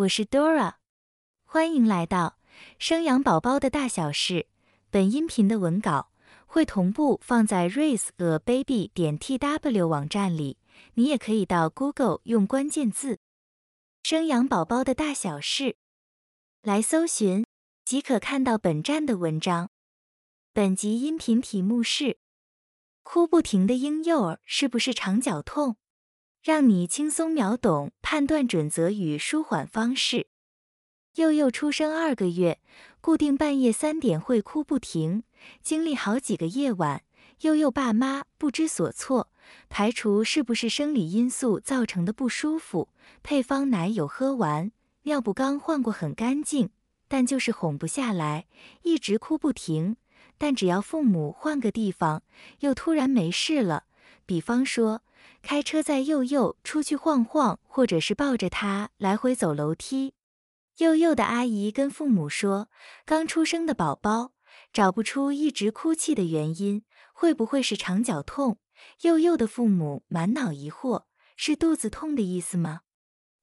我是 Dora，欢迎来到生养宝宝的大小事。本音频的文稿会同步放在 raise a baby 点 tw 网站里，你也可以到 Google 用关键字“生养宝宝的大小事”来搜寻，即可看到本站的文章。本集音频题目是：哭不停的婴幼儿是不是肠绞痛？让你轻松秒懂判断准则与舒缓方式。幼幼出生二个月，固定半夜三点会哭不停，经历好几个夜晚，幼幼爸妈不知所措，排除是不是生理因素造成的不舒服。配方奶有喝完，尿不刚换过很干净，但就是哄不下来，一直哭不停。但只要父母换个地方，又突然没事了。比方说。开车载佑佑出去晃晃，或者是抱着他来回走楼梯。佑佑的阿姨跟父母说，刚出生的宝宝找不出一直哭泣的原因，会不会是肠绞痛？佑佑的父母满脑疑惑，是肚子痛的意思吗？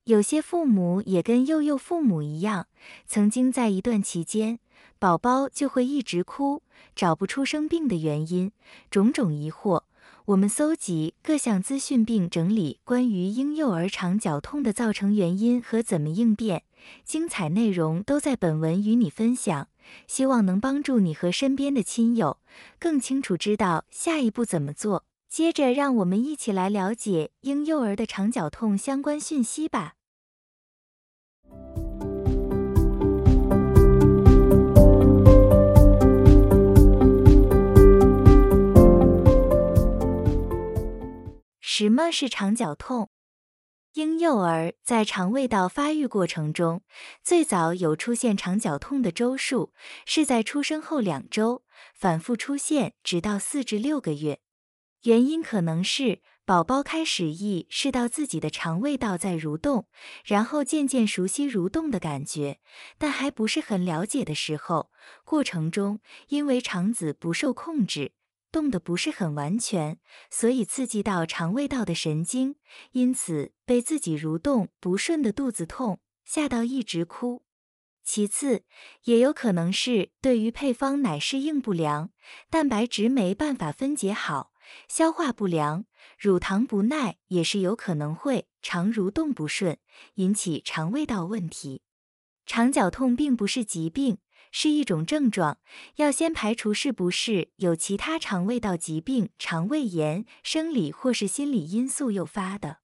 有些父母也跟佑佑父母一样，曾经在一段期间，宝宝就会一直哭，找不出生病的原因，种种疑惑。我们搜集各项资讯并整理关于婴幼儿肠绞痛的造成原因和怎么应变，精彩内容都在本文与你分享，希望能帮助你和身边的亲友更清楚知道下一步怎么做。接着，让我们一起来了解婴幼儿的肠绞痛相关讯息吧。什么是肠绞痛？婴幼儿在肠胃道发育过程中，最早有出现肠绞痛的周数是在出生后两周，反复出现直到四至六个月。原因可能是宝宝开始意识到自己的肠胃道在蠕动，然后渐渐熟悉蠕动的感觉，但还不是很了解的时候，过程中因为肠子不受控制。动的不是很完全，所以刺激到肠胃道的神经，因此被自己蠕动不顺的肚子痛吓到一直哭。其次，也有可能是对于配方奶适应不良，蛋白质没办法分解好，消化不良，乳糖不耐也是有可能会肠蠕动不顺，引起肠胃道问题。肠绞痛并不是疾病。是一种症状，要先排除是不是有其他肠胃道疾病、肠胃炎、生理或是心理因素诱发的。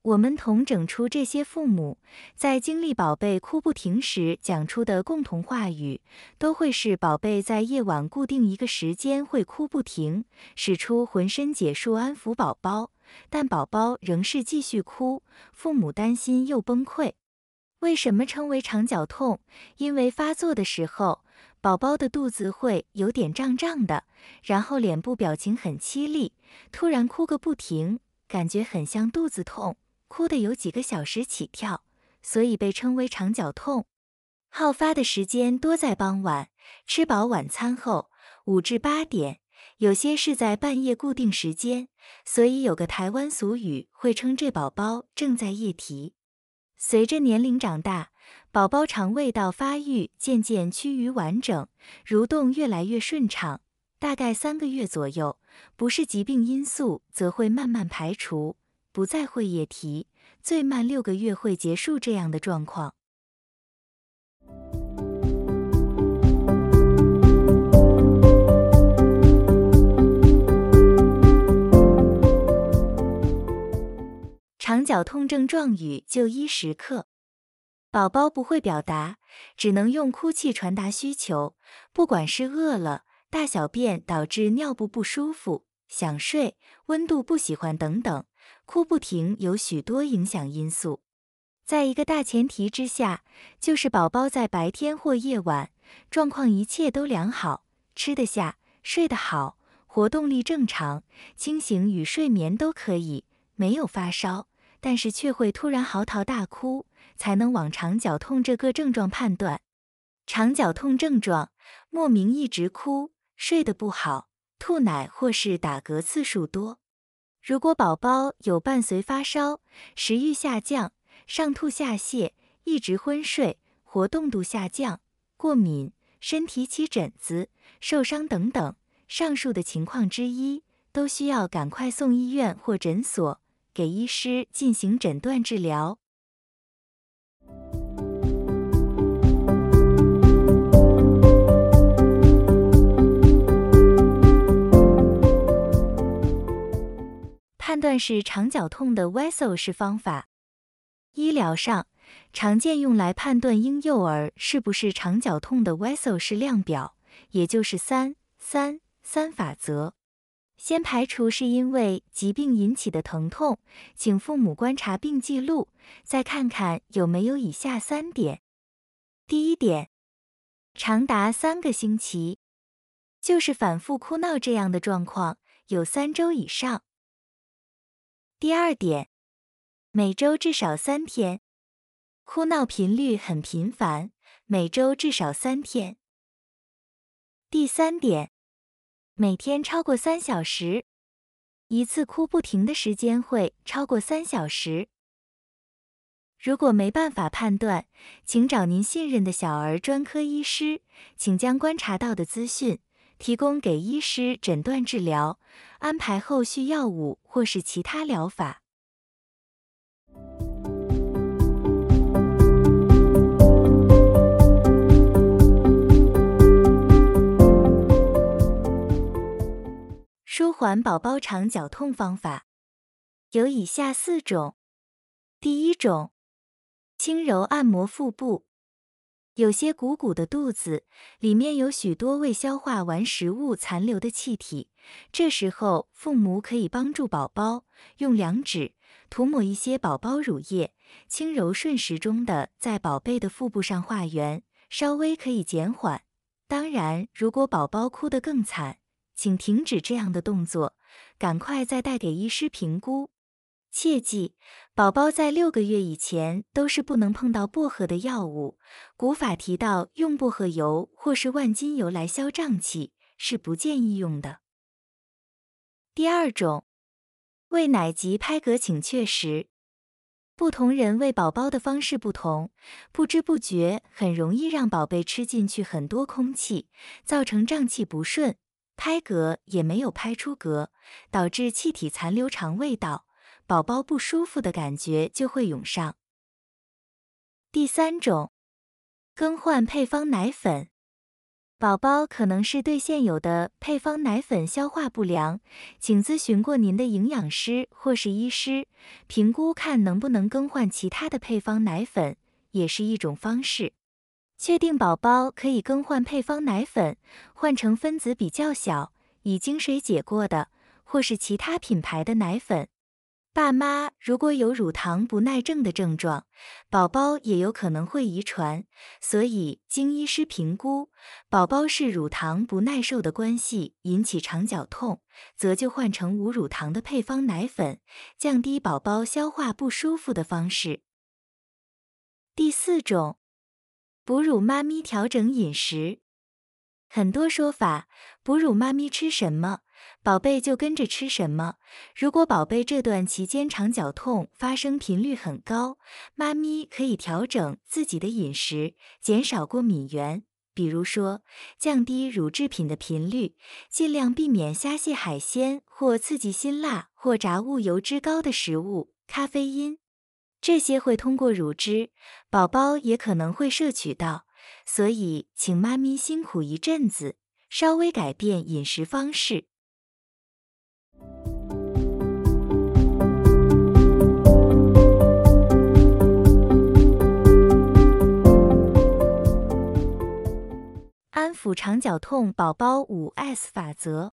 我们统整出这些父母在经历宝贝哭不停时讲出的共同话语，都会是宝贝在夜晚固定一个时间会哭不停，使出浑身解数安抚宝宝，但宝宝仍是继续哭，父母担心又崩溃。为什么称为肠绞痛？因为发作的时候，宝宝的肚子会有点胀胀的，然后脸部表情很凄厉，突然哭个不停，感觉很像肚子痛，哭的有几个小时起跳，所以被称为肠绞痛。好发的时间多在傍晚，吃饱晚餐后五至八点，有些是在半夜固定时间，所以有个台湾俗语会称这宝宝正在夜啼。随着年龄长大，宝宝肠胃道发育渐渐趋于完整，蠕动越来越顺畅。大概三个月左右，不是疾病因素，则会慢慢排除，不再会夜啼。最慢六个月会结束这样的状况。痛症状语就医时刻：宝宝不会表达，只能用哭泣传达需求。不管是饿了、大小便导致尿布不舒服、想睡、温度不喜欢等等，哭不停有许多影响因素。在一个大前提之下，就是宝宝在白天或夜晚状况一切都良好，吃得下、睡得好、活动力正常、清醒与睡眠都可以，没有发烧。但是却会突然嚎啕大哭，才能往肠绞痛这个症状判断。肠绞痛症状：莫名一直哭，睡得不好，吐奶或是打嗝次数多。如果宝宝有伴随发烧、食欲下降、上吐下泻、一直昏睡、活动度下降、过敏、身体起疹子、受伤等等，上述的情况之一，都需要赶快送医院或诊所，给医师进行诊断治疗。判断是肠绞痛的 Wessel 式方法。医疗上常见用来判断婴幼儿是不是肠绞痛的 Wessel 式量表，也就是三三三法则。先排除是因为疾病引起的疼痛，请父母观察并记录，再看看有没有以下三点。第一点，长达三个星期，就是反复哭闹这样的状况有三周以上。第二点，每周至少三天，哭闹频率很频繁，每周至少三天。第三点，每天超过三小时，一次哭不停的时间会超过三小时。如果没办法判断，请找您信任的小儿专科医师，请将观察到的资讯。提供给医师诊断治疗，安排后续药物或是其他疗法。舒缓宝宝肠绞痛方法有以下四种。第一种，轻柔按摩腹部。有些鼓鼓的肚子里面有许多未消化完食物残留的气体，这时候父母可以帮助宝宝用两指涂抹一些宝宝乳液，轻柔顺时钟的在宝贝的腹部上画圆，稍微可以减缓。当然，如果宝宝哭得更惨，请停止这样的动作，赶快再带给医师评估。切记，宝宝在六个月以前都是不能碰到薄荷的药物。古法提到用薄荷油或是万金油来消胀气，是不建议用的。第二种，喂奶及拍嗝请确实。不同人喂宝宝的方式不同，不知不觉很容易让宝贝吃进去很多空气，造成胀气不顺，拍嗝也没有拍出嗝，导致气体残留肠胃道。宝宝不舒服的感觉就会涌上。第三种，更换配方奶粉，宝宝可能是对现有的配方奶粉消化不良，请咨询过您的营养师或是医师，评估看能不能更换其他的配方奶粉，也是一种方式。确定宝宝可以更换配方奶粉，换成分子比较小、已经水解过的，或是其他品牌的奶粉。爸妈如果有乳糖不耐症的症状，宝宝也有可能会遗传，所以经医师评估，宝宝是乳糖不耐受的关系引起肠绞痛，则就换成无乳糖的配方奶粉，降低宝宝消化不舒服的方式。第四种，哺乳妈咪调整饮食，很多说法，哺乳妈咪吃什么？宝贝就跟着吃什么。如果宝贝这段期间肠绞痛发生频率很高，妈咪可以调整自己的饮食，减少过敏源，比如说降低乳制品的频率，尽量避免虾蟹海鲜或刺激辛辣或炸物油脂高的食物、咖啡因，这些会通过乳汁，宝宝也可能会摄取到。所以，请妈咪辛苦一阵子，稍微改变饮食方式。安抚肠绞痛宝宝五 S 法则。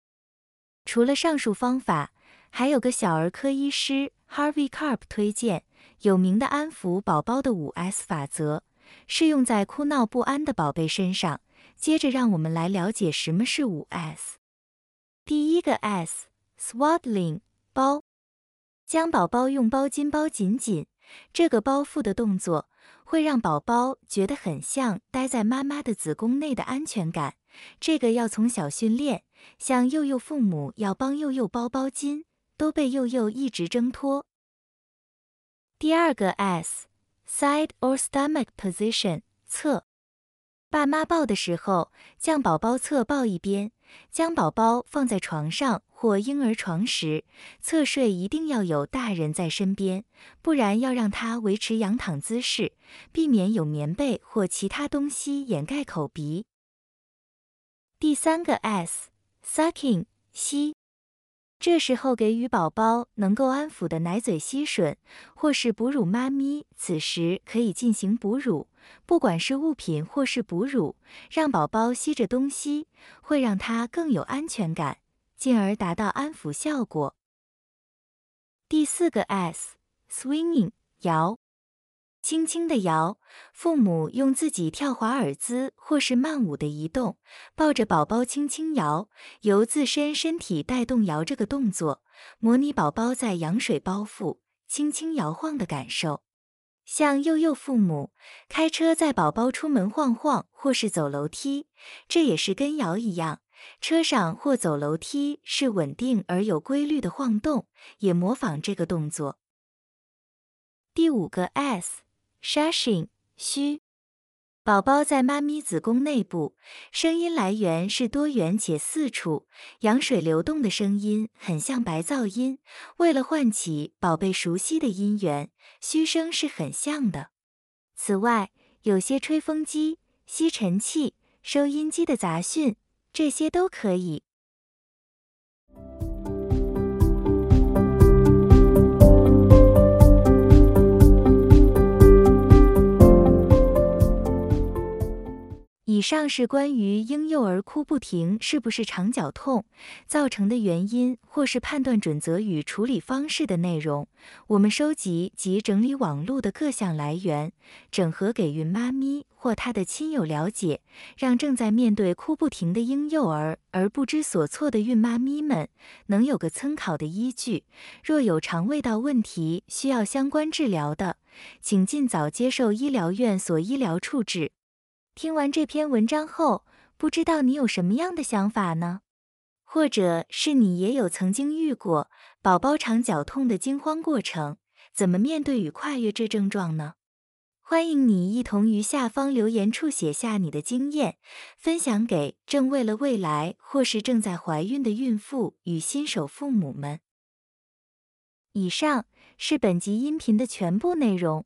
除了上述方法，还有个小儿科医师 Harvey Carp 推荐有名的安抚宝宝的五 S 法则，适用在哭闹不安的宝贝身上。接着，让我们来了解什么是五 S。第一个 S，Swaddling。包，将宝宝用包巾包紧紧。这个包覆的动作会让宝宝觉得很像待在妈妈的子宫内的安全感。这个要从小训练，像幼幼父母要帮幼幼包包巾，都被幼幼一直挣脱。第二个 S side or stomach position 侧。爸妈抱的时候，将宝宝侧抱一边。将宝宝放在床上或婴儿床时，侧睡一定要有大人在身边，不然要让他维持仰躺姿势，避免有棉被或其他东西掩盖口鼻。第三个 S，sucking 吸。这时候给予宝宝能够安抚的奶嘴吸吮，或是哺乳妈咪此时可以进行哺乳，不管是物品或是哺乳，让宝宝吸着东西，会让他更有安全感，进而达到安抚效果。第四个 S，swinging 摇。轻轻的摇，父母用自己跳华尔兹或是慢舞的移动，抱着宝宝轻轻摇，由自身身体带动摇这个动作，模拟宝宝在羊水包覆轻轻摇晃的感受。像幼幼父母开车载宝宝出门晃晃，或是走楼梯，这也是跟摇一样，车上或走楼梯是稳定而有规律的晃动，也模仿这个动作。第五个 S。Shushing，嘘。宝宝在妈咪子宫内部，声音来源是多元且四处，羊水流动的声音很像白噪音。为了唤起宝贝熟悉的音源，嘘声是很像的。此外，有些吹风机、吸尘器、收音机的杂讯，这些都可以。以上是关于婴幼儿哭不停是不是肠绞痛造成的原因，或是判断准则与处理方式的内容。我们收集及整理网络的各项来源，整合给孕妈咪或她的亲友了解，让正在面对哭不停的婴幼儿而不知所措的孕妈咪们能有个参考的依据。若有肠胃道问题需要相关治疗的，请尽早接受医疗院所医疗处置。听完这篇文章后，不知道你有什么样的想法呢？或者是你也有曾经遇过宝宝肠绞痛的惊慌过程？怎么面对与跨越这症状呢？欢迎你一同于下方留言处写下你的经验，分享给正为了未来或是正在怀孕的孕妇与新手父母们。以上是本集音频的全部内容。